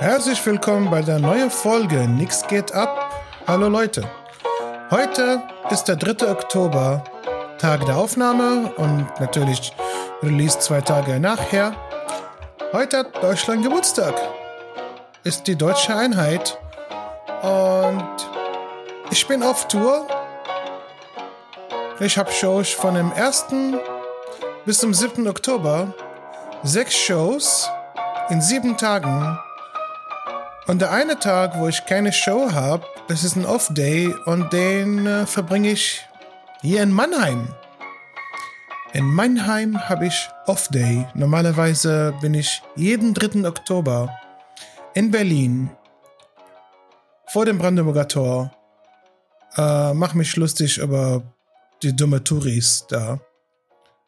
Herzlich willkommen bei der neuen Folge Nix geht ab. Hallo Leute. Heute ist der 3. Oktober, Tag der Aufnahme und natürlich Release zwei Tage nachher. Heute hat Deutschland Geburtstag. Ist die deutsche Einheit. Und ich bin auf Tour. Ich habe Shows von dem 1. bis zum 7. Oktober. Sechs Shows in sieben Tagen und der eine Tag, wo ich keine Show habe, das ist ein Off-Day und den äh, verbringe ich hier in Mannheim. In Mannheim habe ich Off-Day. Normalerweise bin ich jeden 3. Oktober in Berlin vor dem Brandenburger Tor. Äh, mach mich lustig über die dumme Touris da.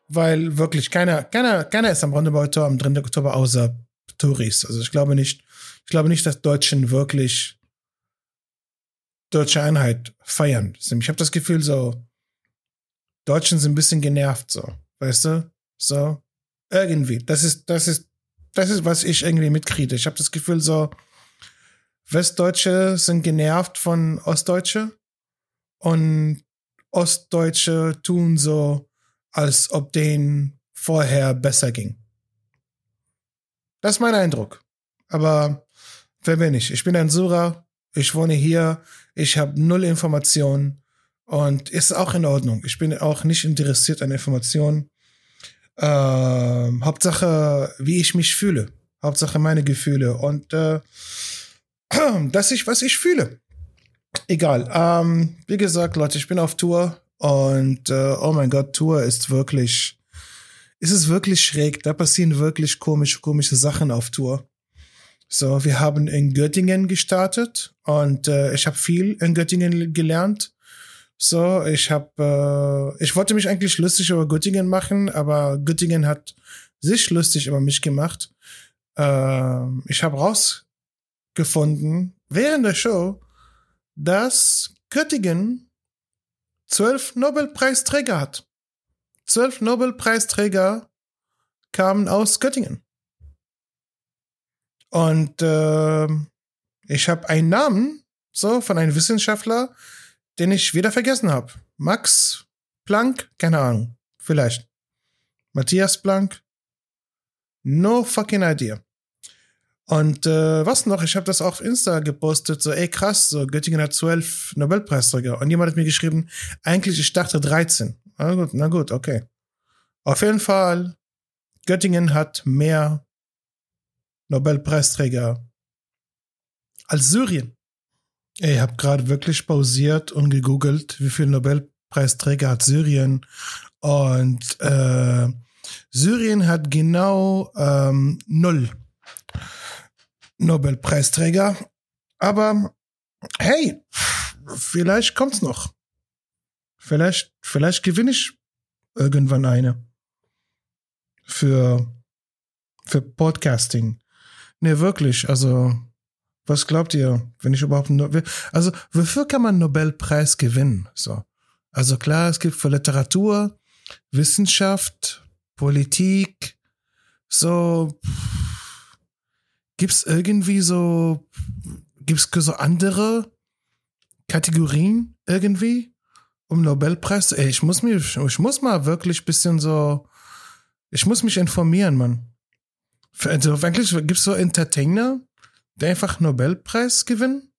Weil wirklich keiner, keiner, keiner ist am Brandenburger Tor am 3. Oktober außer Touris. Also ich glaube nicht, ich glaube nicht, dass Deutschen wirklich deutsche Einheit feiern. Ich habe das Gefühl, so, Deutschen sind ein bisschen genervt, so, weißt du? So, irgendwie. Das ist, das ist, das ist, was ich irgendwie mitkriege. Ich habe das Gefühl, so, Westdeutsche sind genervt von Ostdeutsche und Ostdeutsche tun so, als ob denen vorher besser ging. Das ist mein Eindruck. Aber Wer bin ich? Ich bin ein Sura, ich wohne hier, ich habe null Informationen und ist auch in Ordnung. Ich bin auch nicht interessiert an Informationen. Ähm, Hauptsache, wie ich mich fühle. Hauptsache meine Gefühle und äh, dass ich, was ich fühle. Egal. Ähm, wie gesagt, Leute, ich bin auf Tour und äh, oh mein Gott, Tour ist wirklich, ist es wirklich schräg. Da passieren wirklich komische, komische Sachen auf Tour. So, wir haben in Göttingen gestartet und äh, ich habe viel in Göttingen gelernt. So, ich habe, äh, ich wollte mich eigentlich lustig über Göttingen machen, aber Göttingen hat sich lustig über mich gemacht. Äh, ich habe rausgefunden während der Show, dass Göttingen zwölf Nobelpreisträger hat. Zwölf Nobelpreisträger kamen aus Göttingen. Und äh, ich habe einen Namen so von einem Wissenschaftler, den ich wieder vergessen habe. Max Planck, keine Ahnung, vielleicht. Matthias Planck, no fucking idea. Und äh, was noch, ich habe das auf Insta gepostet, so ey krass, so Göttingen hat zwölf Nobelpreisträger. Und jemand hat mir geschrieben, eigentlich ich dachte 13. Na gut, na gut, okay. Auf jeden Fall, Göttingen hat mehr Nobelpreisträger als Syrien. Ich habe gerade wirklich pausiert und gegoogelt, wie viele Nobelpreisträger hat Syrien. Und äh, Syrien hat genau ähm, null Nobelpreisträger. Aber hey, vielleicht kommt's noch. Vielleicht, vielleicht gewinne ich irgendwann eine. Für, für Podcasting. Nee, wirklich. Also, was glaubt ihr, wenn ich überhaupt no also wofür kann man Nobelpreis gewinnen? So, also klar, es gibt für Literatur, Wissenschaft, Politik, so gibt's irgendwie so gibt's so andere Kategorien irgendwie um Nobelpreis? Ey, ich muss mich, ich muss mal wirklich bisschen so, ich muss mich informieren, Mann. Also eigentlich gibt es so Entertainer, die einfach Nobelpreis gewinnen?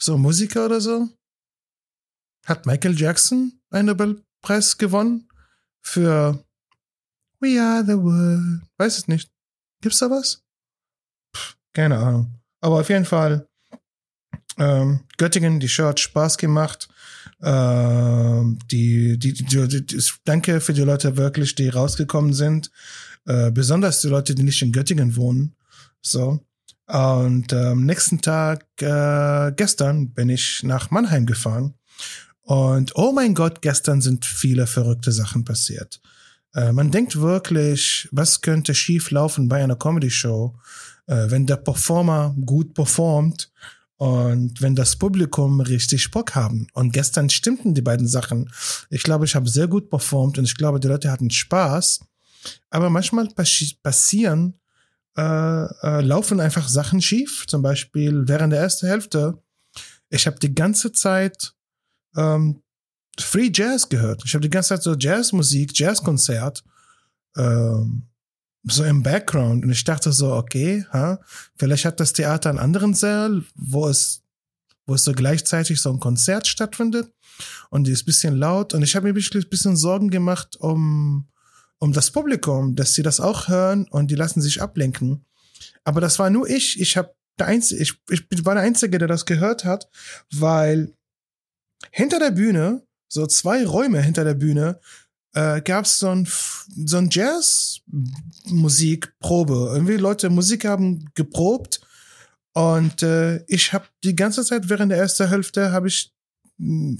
So Musiker oder so? Hat Michael Jackson einen Nobelpreis gewonnen? Für We Are the World? Weiß es nicht. Gibt's da was? Pff, keine Ahnung. Aber auf jeden Fall, ähm, Göttingen, die Show hat Spaß gemacht. Ähm, die, die, die, die, danke für die Leute wirklich, die rausgekommen sind. Äh, besonders die Leute, die nicht in Göttingen wohnen. So. Und am ähm, nächsten Tag, äh, gestern, bin ich nach Mannheim gefahren. Und oh mein Gott, gestern sind viele verrückte Sachen passiert. Äh, man denkt wirklich, was könnte schief laufen bei einer Comedy-Show, äh, wenn der Performer gut performt und wenn das Publikum richtig Bock haben. Und gestern stimmten die beiden Sachen. Ich glaube, ich habe sehr gut performt und ich glaube, die Leute hatten Spaß. Aber manchmal passi passieren äh, äh, laufen einfach Sachen schief. Zum Beispiel während der ersten Hälfte. Ich habe die ganze Zeit ähm, Free Jazz gehört. Ich habe die ganze Zeit so Jazzmusik, Jazzkonzert, ähm, so im Background. Und ich dachte so, okay, ha, vielleicht hat das Theater einen anderen Saal, wo es, wo es so gleichzeitig so ein Konzert stattfindet. Und die ist bisschen laut. Und ich habe mir wirklich ein bisschen Sorgen gemacht um, um das Publikum, dass sie das auch hören und die lassen sich ablenken. Aber das war nur ich. Ich habe der Einzige, ich, ich war der Einzige, der das gehört hat, weil hinter der Bühne so zwei Räume hinter der Bühne, äh, gab es so ein, so ein Jazz-Musikprobe. Irgendwie Leute Musik haben geprobt und äh, ich habe die ganze Zeit während der ersten Hälfte habe ich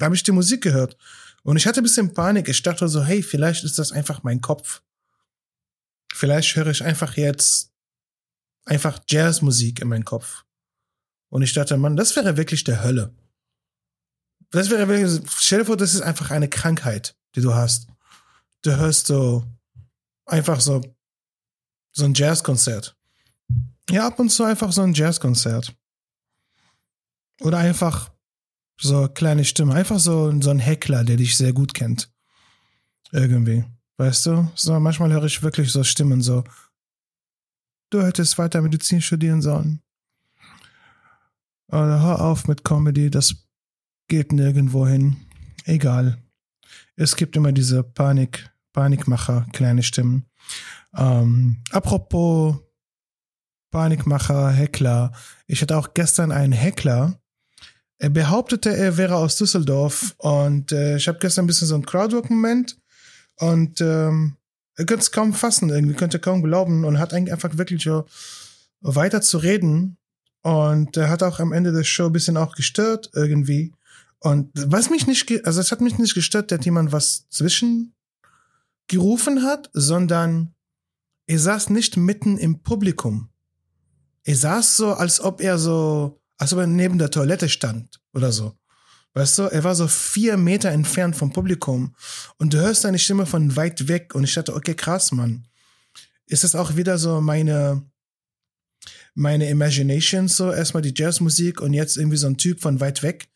habe ich die Musik gehört und ich hatte ein bisschen Panik. Ich dachte so, hey, vielleicht ist das einfach mein Kopf. Vielleicht höre ich einfach jetzt einfach Jazzmusik in meinen Kopf. Und ich dachte, Mann, das wäre wirklich der Hölle. Das wäre wirklich, stell dir vor, das ist einfach eine Krankheit, die du hast. Du hörst so einfach so so ein Jazzkonzert. Ja, ab und zu einfach so ein Jazzkonzert. Oder einfach so kleine Stimme. Einfach so, so ein Heckler, der dich sehr gut kennt. Irgendwie. Weißt du? So, manchmal höre ich wirklich so Stimmen so. Du hättest weiter Medizin studieren sollen. Oder hör auf mit Comedy, das geht nirgendwo hin. Egal. Es gibt immer diese Panik, Panikmacher, kleine Stimmen. Ähm, apropos Panikmacher, Heckler. Ich hatte auch gestern einen Heckler. Er behauptete, er wäre aus Düsseldorf und äh, ich habe gestern ein bisschen so ein Crowdwork-Moment und ähm, er könnte es kaum fassen, irgendwie könnte kaum glauben und hat eigentlich einfach wirklich so weiter zu reden und er hat auch am Ende der Show ein bisschen auch gestört irgendwie und was mich nicht, also es hat mich nicht gestört, dass jemand was zwischen gerufen hat, sondern er saß nicht mitten im Publikum. Er saß so, als ob er so, als ob er neben der Toilette stand oder so. Weißt du, er war so vier Meter entfernt vom Publikum und du hörst seine Stimme von weit weg und ich dachte, okay, krass, Mann. Ist das auch wieder so meine, meine Imagination, so erstmal die Jazzmusik und jetzt irgendwie so ein Typ von weit weg?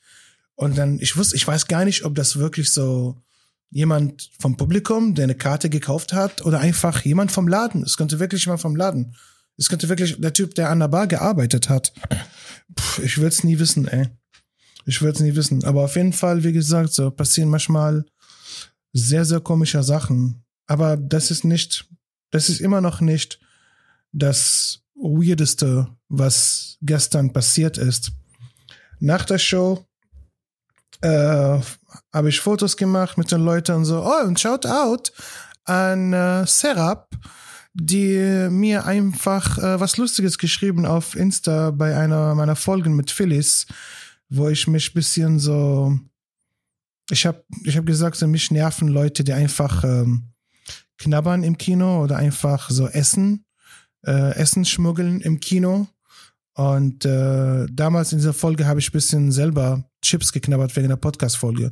Und dann, ich wusste, ich weiß gar nicht, ob das wirklich so jemand vom Publikum, der eine Karte gekauft hat, oder einfach jemand vom Laden. Es könnte wirklich jemand vom Laden. Es könnte wirklich der Typ, der an der Bar gearbeitet hat. Puh, ich will es nie wissen, ey. Ich will es nie wissen. Aber auf jeden Fall, wie gesagt, so passieren manchmal sehr, sehr komische Sachen. Aber das ist nicht, das ist immer noch nicht das Weirdeste, was gestern passiert ist. Nach der Show äh, habe ich Fotos gemacht mit den Leuten und so. Oh, und shout out an äh, Serap, die mir einfach äh, was Lustiges geschrieben auf Insta bei einer meiner Folgen mit Phyllis, wo ich mich bisschen so ich habe ich hab gesagt, so mich nerven Leute, die einfach ähm, knabbern im Kino oder einfach so essen, äh, Essen schmuggeln im Kino. Und äh, damals in dieser Folge habe ich ein bisschen selber Chips geknabbert wegen der Podcast-Folge.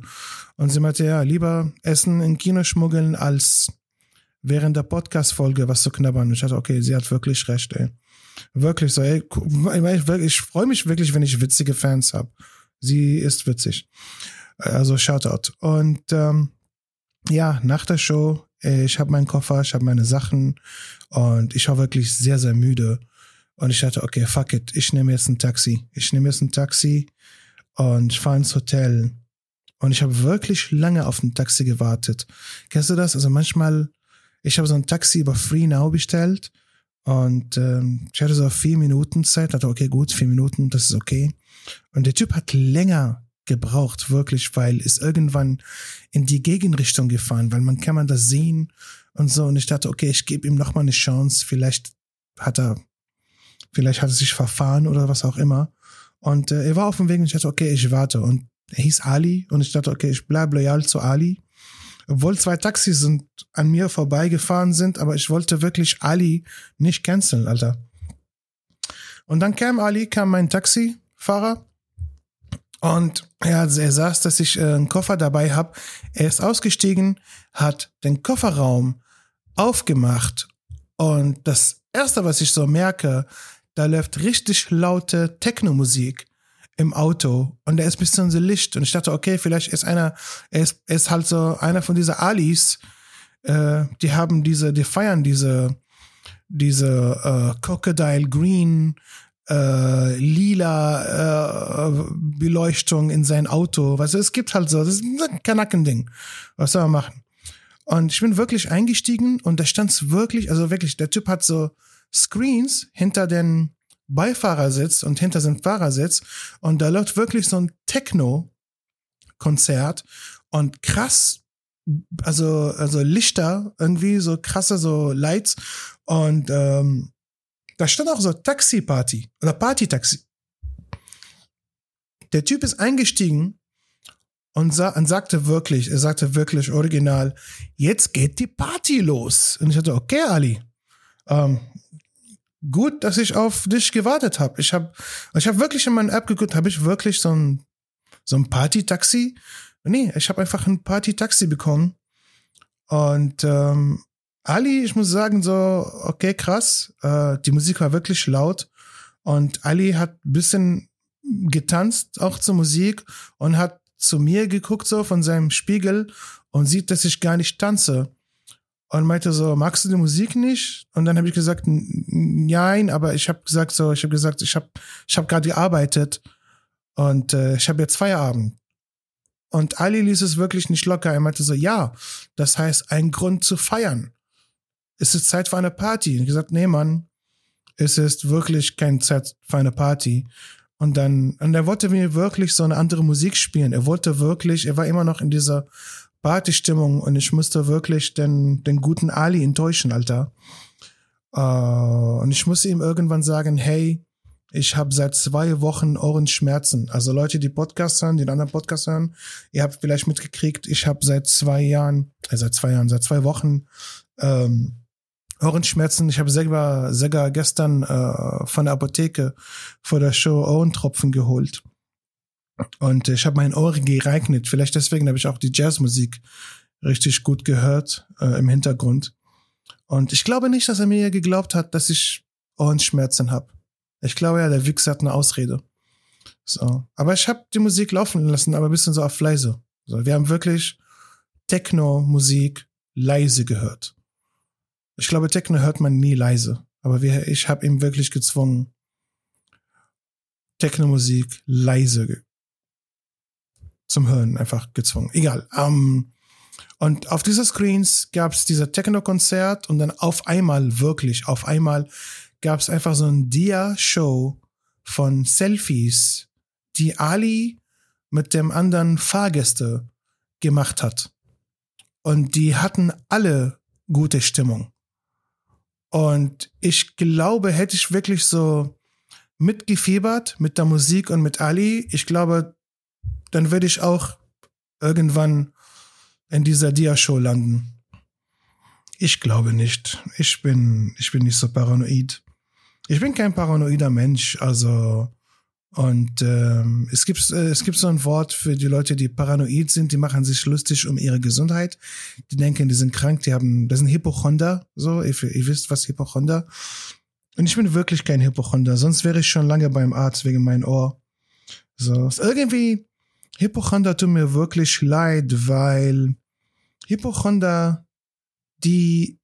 Und sie meinte, ja, lieber Essen in Kino schmuggeln, als während der Podcast-Folge was zu knabbern. Und ich dachte, okay, sie hat wirklich recht, ey. Wirklich so, ey. Ich, ich freue mich wirklich, wenn ich witzige Fans habe. Sie ist witzig. Also Shoutout. Und ähm, ja, nach der Show, ich habe meinen Koffer, ich habe meine Sachen und ich war wirklich sehr, sehr müde. Und ich dachte, okay, fuck it, ich nehme jetzt ein Taxi. Ich nehme jetzt ein Taxi und fahre ins Hotel. Und ich habe wirklich lange auf ein Taxi gewartet. Kennst du das? Also manchmal, ich habe so ein Taxi über Free Now bestellt und ähm, ich hatte so vier Minuten Zeit. Dachte, okay, gut, vier Minuten, das ist okay. Und der Typ hat länger gebraucht, wirklich, weil ist irgendwann in die Gegenrichtung gefahren, weil man kann man das sehen und so. Und ich dachte, okay, ich gebe ihm noch mal eine Chance. Vielleicht hat er Vielleicht hat er sich verfahren oder was auch immer. Und äh, er war auf dem Weg und ich dachte, okay, ich warte. Und er hieß Ali und ich dachte, okay, ich bleibe loyal zu Ali. Obwohl zwei Taxis sind an mir vorbeigefahren sind, aber ich wollte wirklich Ali nicht canceln, Alter. Und dann kam Ali, kam mein Taxifahrer und ja, er saß, dass ich äh, einen Koffer dabei habe. Er ist ausgestiegen, hat den Kofferraum aufgemacht Und das erste, was ich so merke, da läuft richtig laute Techno-Musik im Auto und da ist ein bisschen so Licht und ich dachte, okay, vielleicht ist einer, er ist, ist halt so einer von diesen Alis, äh, die haben diese, die feiern diese, diese äh, Crocodile Green äh, lila äh, Beleuchtung in sein Auto. Weißt du, es gibt halt so, das ist ein Kanackending. Was soll man machen? Und ich bin wirklich eingestiegen und da stand wirklich, also wirklich, der Typ hat so Screens hinter den Beifahrersitz und hinter seinem Fahrersitz und da läuft wirklich so ein Techno-Konzert und krass, also, also Lichter, irgendwie so krasse so Lights und ähm, da stand auch so Taxi-Party oder Party-Taxi. Der Typ ist eingestiegen und, sa und sagte wirklich, er sagte wirklich original, jetzt geht die Party los. Und ich dachte, okay, Ali, ähm, gut, dass ich auf dich gewartet habe. Ich habe ich hab wirklich in meiner App geguckt, habe ich wirklich so ein, so ein Party-Taxi? Nee, ich habe einfach ein Party-Taxi bekommen. Und ähm, Ali, ich muss sagen, so, okay, krass. Äh, die Musik war wirklich laut. Und Ali hat ein bisschen getanzt, auch zur Musik, und hat zu mir geguckt, so von seinem Spiegel, und sieht, dass ich gar nicht tanze. Und meinte so, magst du die Musik nicht? Und dann habe ich gesagt, nein, aber ich habe gesagt so, ich habe gesagt, ich habe ich hab gerade gearbeitet und äh, ich habe jetzt Feierabend. Und Ali ließ es wirklich nicht locker. Er meinte so, ja, das heißt, ein Grund zu feiern es ist Zeit für eine Party. Und ich gesagt, nee, Mann, es ist wirklich keine Zeit für eine Party. Und dann, und er wollte mir wirklich so eine andere Musik spielen. Er wollte wirklich, er war immer noch in dieser Partystimmung und ich musste wirklich den, den guten Ali enttäuschen, Alter. Uh, und ich musste ihm irgendwann sagen, hey, ich habe seit zwei Wochen Ohrenschmerzen. Also Leute, die Podcasts hören, die anderen Podcasts hören, ihr habt vielleicht mitgekriegt, ich habe seit zwei Jahren, äh, seit zwei Jahren, seit zwei Wochen ähm, Ohrenschmerzen. Ich habe selber, selber gestern äh, von der Apotheke vor der Show Ohrentropfen geholt. Und ich habe mein Ohr gereignet. Vielleicht deswegen habe ich auch die Jazzmusik richtig gut gehört äh, im Hintergrund. Und ich glaube nicht, dass er mir geglaubt hat, dass ich Ohrenschmerzen habe. Ich glaube ja, der Wichs hat eine Ausrede. So. Aber ich habe die Musik laufen lassen, aber ein bisschen so auf leise. So, wir haben wirklich Techno-Musik leise gehört. Ich glaube, Techno hört man nie leise. Aber wir, ich habe ihn wirklich gezwungen, Techno-Musik leise zum Hören einfach gezwungen. Egal. Um, und auf dieser Screens gab es dieser Techno-Konzert und dann auf einmal, wirklich auf einmal, gab es einfach so ein Dia-Show von Selfies, die Ali mit dem anderen Fahrgäste gemacht hat. Und die hatten alle gute Stimmung. Und ich glaube, hätte ich wirklich so mitgefiebert mit der Musik und mit Ali, ich glaube, dann würde ich auch irgendwann in dieser Dia-Show landen. Ich glaube nicht. Ich bin, ich bin nicht so paranoid. Ich bin kein paranoider Mensch, also und ähm, es gibt äh, es gibt so ein Wort für die Leute, die paranoid sind, die machen sich lustig um ihre Gesundheit. Die denken, die sind krank, die haben, das sind Hypochonder, so, ihr, ihr wisst, was Hypochonder. Und ich bin wirklich kein Hypochonder, sonst wäre ich schon lange beim Arzt wegen meinem Ohr. So, irgendwie Hypochonder tut mir wirklich leid, weil Hypochonder, die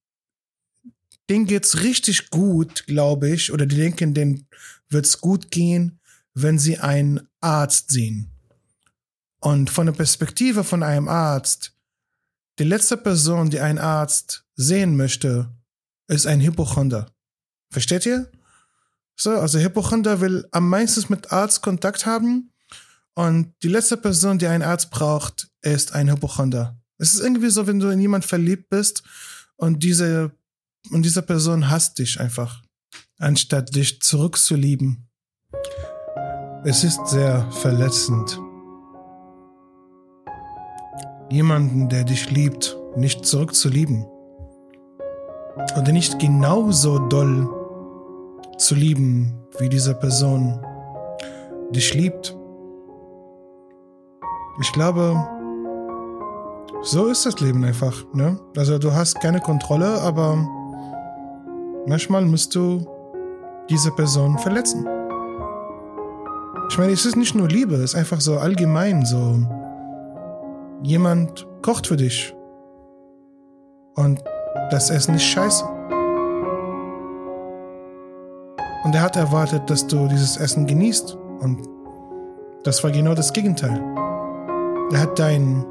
denen geht's richtig gut, glaube ich, oder die denken, denen wird's gut gehen wenn sie einen Arzt sehen. Und von der Perspektive von einem Arzt, die letzte Person, die einen Arzt sehen möchte, ist ein Hypochonder. Versteht ihr? So, also Hypochonder will am meisten mit Arzt Kontakt haben und die letzte Person, die einen Arzt braucht, ist ein Hypochonder. Es ist irgendwie so, wenn du in jemand verliebt bist und diese und diese Person hasst dich einfach, anstatt dich zurückzulieben. Es ist sehr verletzend. Jemanden, der dich liebt, nicht zurückzulieben. Oder nicht genauso doll zu lieben, wie diese Person dich liebt. Ich glaube, so ist das Leben einfach. Ne? Also du hast keine Kontrolle, aber Manchmal musst du diese Person verletzen. Ich meine, es ist nicht nur Liebe, es ist einfach so allgemein so. Jemand kocht für dich. Und das Essen ist scheiße. Und er hat erwartet, dass du dieses Essen genießt. Und das war genau das Gegenteil. Er hat dein,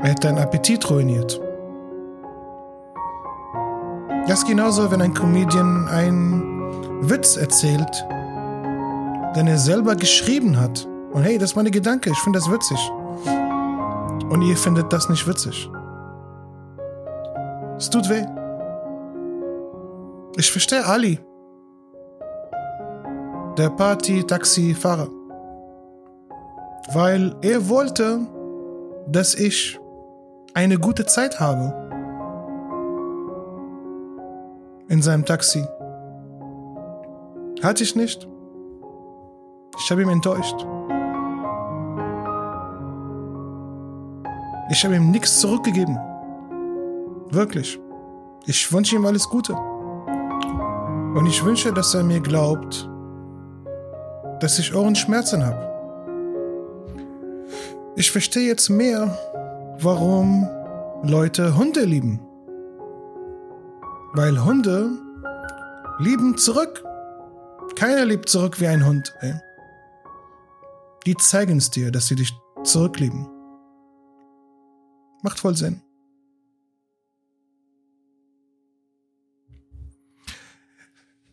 er hat deinen Appetit ruiniert. Das ist genauso, wenn ein Comedian einen Witz erzählt, den er selber geschrieben hat. Und hey, das ist meine Gedanke, ich finde das witzig. Und ihr findet das nicht witzig. Es tut weh. Ich verstehe Ali. Der Party-Taxi-Fahrer. Weil er wollte, dass ich eine gute Zeit habe. In seinem Taxi. Hatte ich nicht. Ich habe ihn enttäuscht. Ich habe ihm nichts zurückgegeben. Wirklich. Ich wünsche ihm alles Gute. Und ich wünsche, dass er mir glaubt, dass ich Ohrenschmerzen habe. Ich verstehe jetzt mehr, warum Leute Hunde lieben. Weil Hunde lieben zurück. Keiner liebt zurück wie ein Hund. Ey. Die zeigen es dir, dass sie dich zurücklieben. Macht voll Sinn.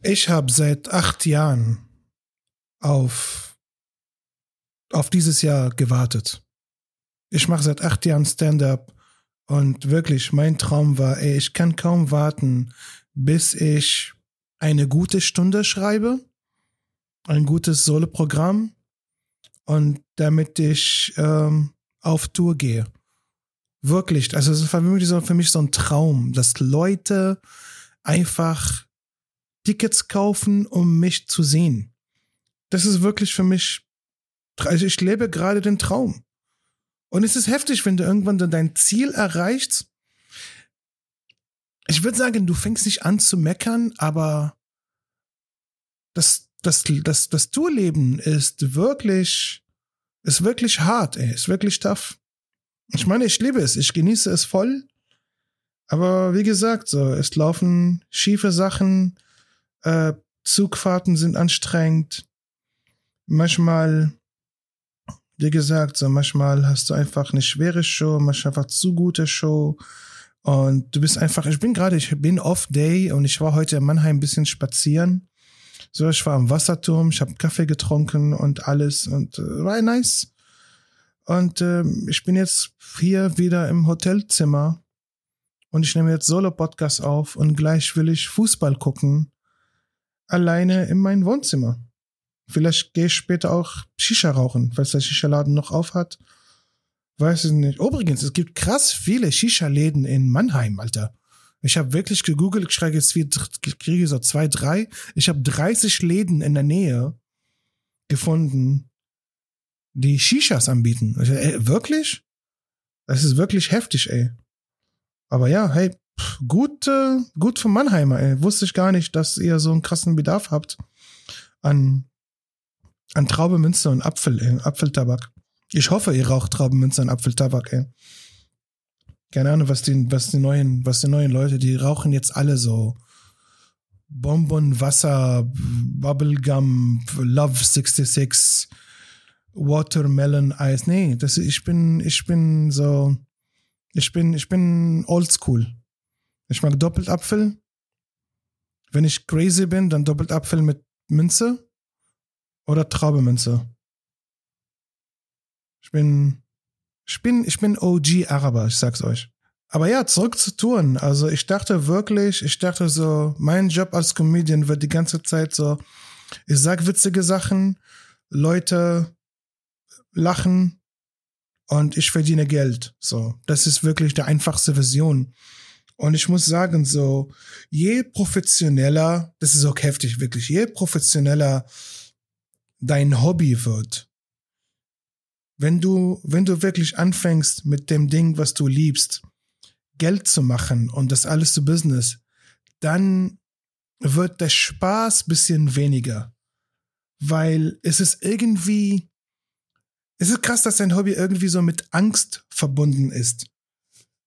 Ich habe seit acht Jahren auf, auf dieses Jahr gewartet. Ich mache seit acht Jahren Stand-up und wirklich, mein Traum war, ey, ich kann kaum warten, bis ich eine gute Stunde schreibe, ein gutes Solo-Programm und damit ich ähm, auf Tour gehe. Wirklich, also es war für mich so ein Traum, dass Leute einfach Tickets kaufen, um mich zu sehen. Das ist wirklich für mich, also ich lebe gerade den Traum. Und es ist heftig, wenn du irgendwann dann dein Ziel erreichst. Ich würde sagen, du fängst nicht an zu meckern, aber das, das, das, das Tourleben ist wirklich, ist wirklich hart, ey, ist wirklich tough. Ich meine, ich liebe es, ich genieße es voll. Aber wie gesagt, so, es laufen schiefe Sachen, äh, Zugfahrten sind anstrengend. Manchmal, wie gesagt, so manchmal hast du einfach eine schwere Show, manchmal einfach zu gute Show. Und du bist einfach, ich bin gerade, ich bin off-day und ich war heute in Mannheim ein bisschen spazieren. So, ich war am Wasserturm, ich habe Kaffee getrunken und alles und äh, war nice. Und äh, ich bin jetzt hier wieder im Hotelzimmer und ich nehme jetzt Solo-Podcast auf und gleich will ich Fußball gucken alleine in mein Wohnzimmer. Vielleicht gehe ich später auch Shisha rauchen, falls der Shisha-Laden noch auf hat. Weiß ich nicht. Übrigens, es gibt krass viele Shisha-Läden in Mannheim, Alter. Ich habe wirklich gegoogelt, ich schreibe jetzt, wie, kriege so zwei, drei. Ich habe 30 Läden in der Nähe gefunden, die Shishas anbieten. Ich, ey, wirklich? Das ist wirklich heftig, ey. Aber ja, hey, gut, äh, gut für Mannheimer, ey. Wusste ich gar nicht, dass ihr so einen krassen Bedarf habt an, an Traubemünze und Apfel, ey, Apfeltabak. Ich hoffe, ihr raucht Traubenmünze und Apfeltabak, ey. Keine Ahnung, was die, was die neuen, was die neuen Leute, die rauchen jetzt alle so Bonbon, Wasser, Bubblegum, Love 66, Watermelon Eis. Nee, das, ich bin, ich bin so, ich bin, ich bin oldschool. Ich mag doppelt Apfel. Wenn ich crazy bin, dann doppelt Apfel mit Münze oder Traubemünze. Ich bin, ich bin, ich bin OG Araber, ich sag's euch. Aber ja, zurück zu Touren. Also ich dachte wirklich, ich dachte so, mein Job als Comedian wird die ganze Zeit so, ich sag witzige Sachen, Leute lachen und ich verdiene Geld. So, das ist wirklich die einfachste Version. Und ich muss sagen, so, je professioneller, das ist auch heftig, wirklich, je professioneller dein Hobby wird, wenn du, wenn du wirklich anfängst mit dem Ding, was du liebst, Geld zu machen und das alles zu Business, dann wird der Spaß bisschen weniger. Weil es ist irgendwie, es ist krass, dass dein Hobby irgendwie so mit Angst verbunden ist.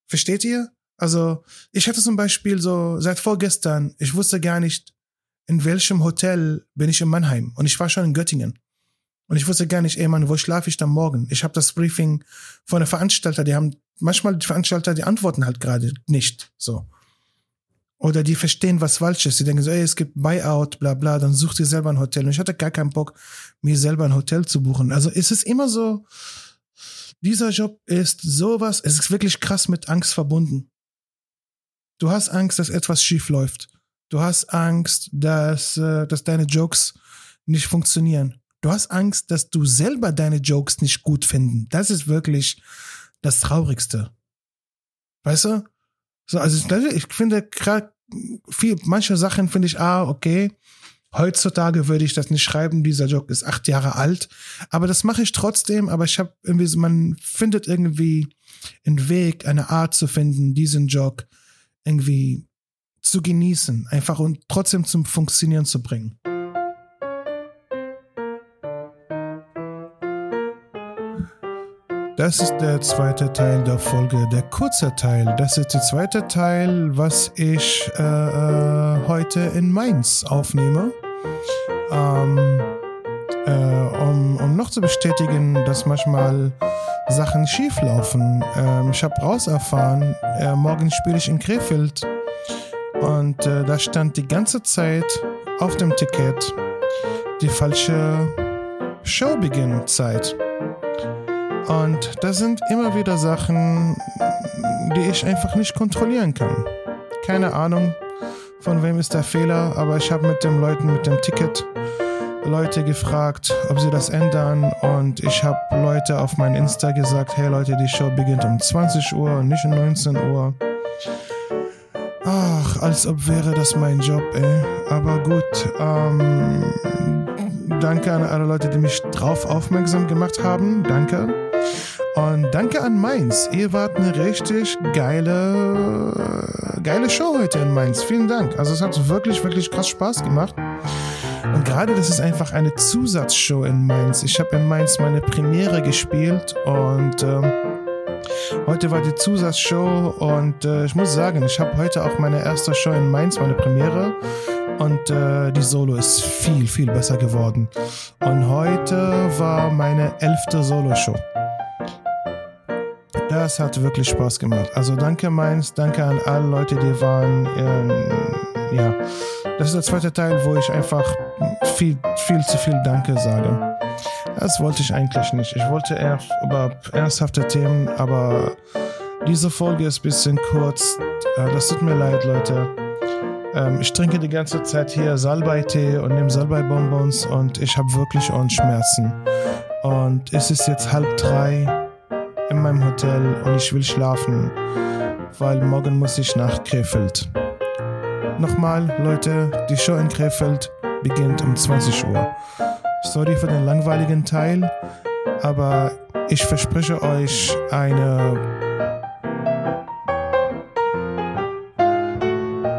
Versteht ihr? Also, ich hatte zum Beispiel so seit vorgestern, ich wusste gar nicht, in welchem Hotel bin ich in Mannheim. Und ich war schon in Göttingen. Und ich wusste gar nicht, ey Mann, wo schlafe ich dann morgen? Ich habe das Briefing von der Veranstalter, die haben manchmal die Veranstalter, die antworten halt gerade nicht so. Oder die verstehen was falsch ist. Die denken so, ey, es gibt Buyout, bla bla, dann such dir selber ein Hotel. Und ich hatte gar keinen Bock, mir selber ein Hotel zu buchen. Also es ist immer so, dieser Job ist sowas, es ist wirklich krass mit Angst verbunden. Du hast Angst, dass etwas schief läuft. Du hast Angst, dass, äh, dass deine Jokes nicht funktionieren. Du hast Angst, dass du selber deine Jokes nicht gut finden. Das ist wirklich das Traurigste. Weißt du? So, also ich finde gerade viel, manche Sachen finde ich, ah, okay. Heutzutage würde ich das nicht schreiben. Dieser Joke ist acht Jahre alt. Aber das mache ich trotzdem. Aber ich habe irgendwie, man findet irgendwie einen Weg, eine Art zu finden, diesen Joke irgendwie zu genießen. Einfach und trotzdem zum Funktionieren zu bringen. Das ist der zweite Teil der Folge, der kurze Teil. Das ist der zweite Teil, was ich äh, äh, heute in Mainz aufnehme. Ähm, äh, um, um noch zu bestätigen, dass manchmal Sachen schief laufen. Ähm, ich habe rauserfahren, äh, morgen spiele ich in Krefeld und äh, da stand die ganze Zeit auf dem Ticket die falsche Showbeginn-Zeit. Und das sind immer wieder Sachen, die ich einfach nicht kontrollieren kann. Keine Ahnung, von wem ist der Fehler, aber ich habe mit den Leuten mit dem Ticket Leute gefragt, ob sie das ändern und ich habe Leute auf mein Insta gesagt, hey Leute, die Show beginnt um 20 Uhr und nicht um 19 Uhr. Ach, als ob wäre das mein Job, ey. Aber gut, ähm, danke an alle Leute, die mich drauf aufmerksam gemacht haben. Danke. Und danke an Mainz. Ihr wart eine richtig geile, geile Show heute in Mainz. Vielen Dank. Also es hat wirklich, wirklich krass Spaß gemacht. Und gerade das ist einfach eine Zusatzshow in Mainz. Ich habe in Mainz meine Premiere gespielt und äh, heute war die Zusatzshow und äh, ich muss sagen, ich habe heute auch meine erste Show in Mainz, meine Premiere. Und äh, die Solo ist viel, viel besser geworden. Und heute war meine elfte Solo-Show. Das hat wirklich Spaß gemacht. Also danke Mainz, danke an alle Leute, die waren. Ähm, ja, das ist der zweite Teil, wo ich einfach viel, viel zu viel Danke sage. Das wollte ich eigentlich nicht. Ich wollte eher über ernsthafte Themen, aber diese Folge ist ein bisschen kurz. Äh, das tut mir leid, Leute. Ähm, ich trinke die ganze Zeit hier Salbei-Tee und nehme Salbei-Bonbons und ich habe wirklich Ohrenschmerzen. Und es ist jetzt halb drei in meinem Hotel und ich will schlafen, weil morgen muss ich nach Krefeld. Nochmal, Leute, die Show in Krefeld beginnt um 20 Uhr. Sorry für den langweiligen Teil, aber ich verspreche euch eine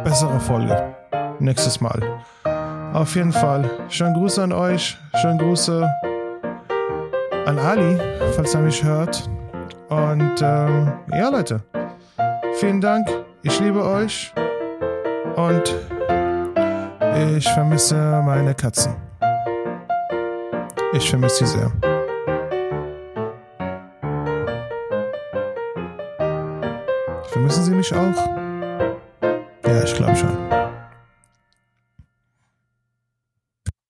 bessere Folge nächstes Mal. Auf jeden Fall, schönen Gruß an euch, schönen Grüße an Ali, falls er mich hört. Und ähm, ja, Leute, vielen Dank. Ich liebe euch. Und ich vermisse meine Katzen. Ich vermisse sie sehr. Vermissen Sie mich auch? Ja, ich glaube schon.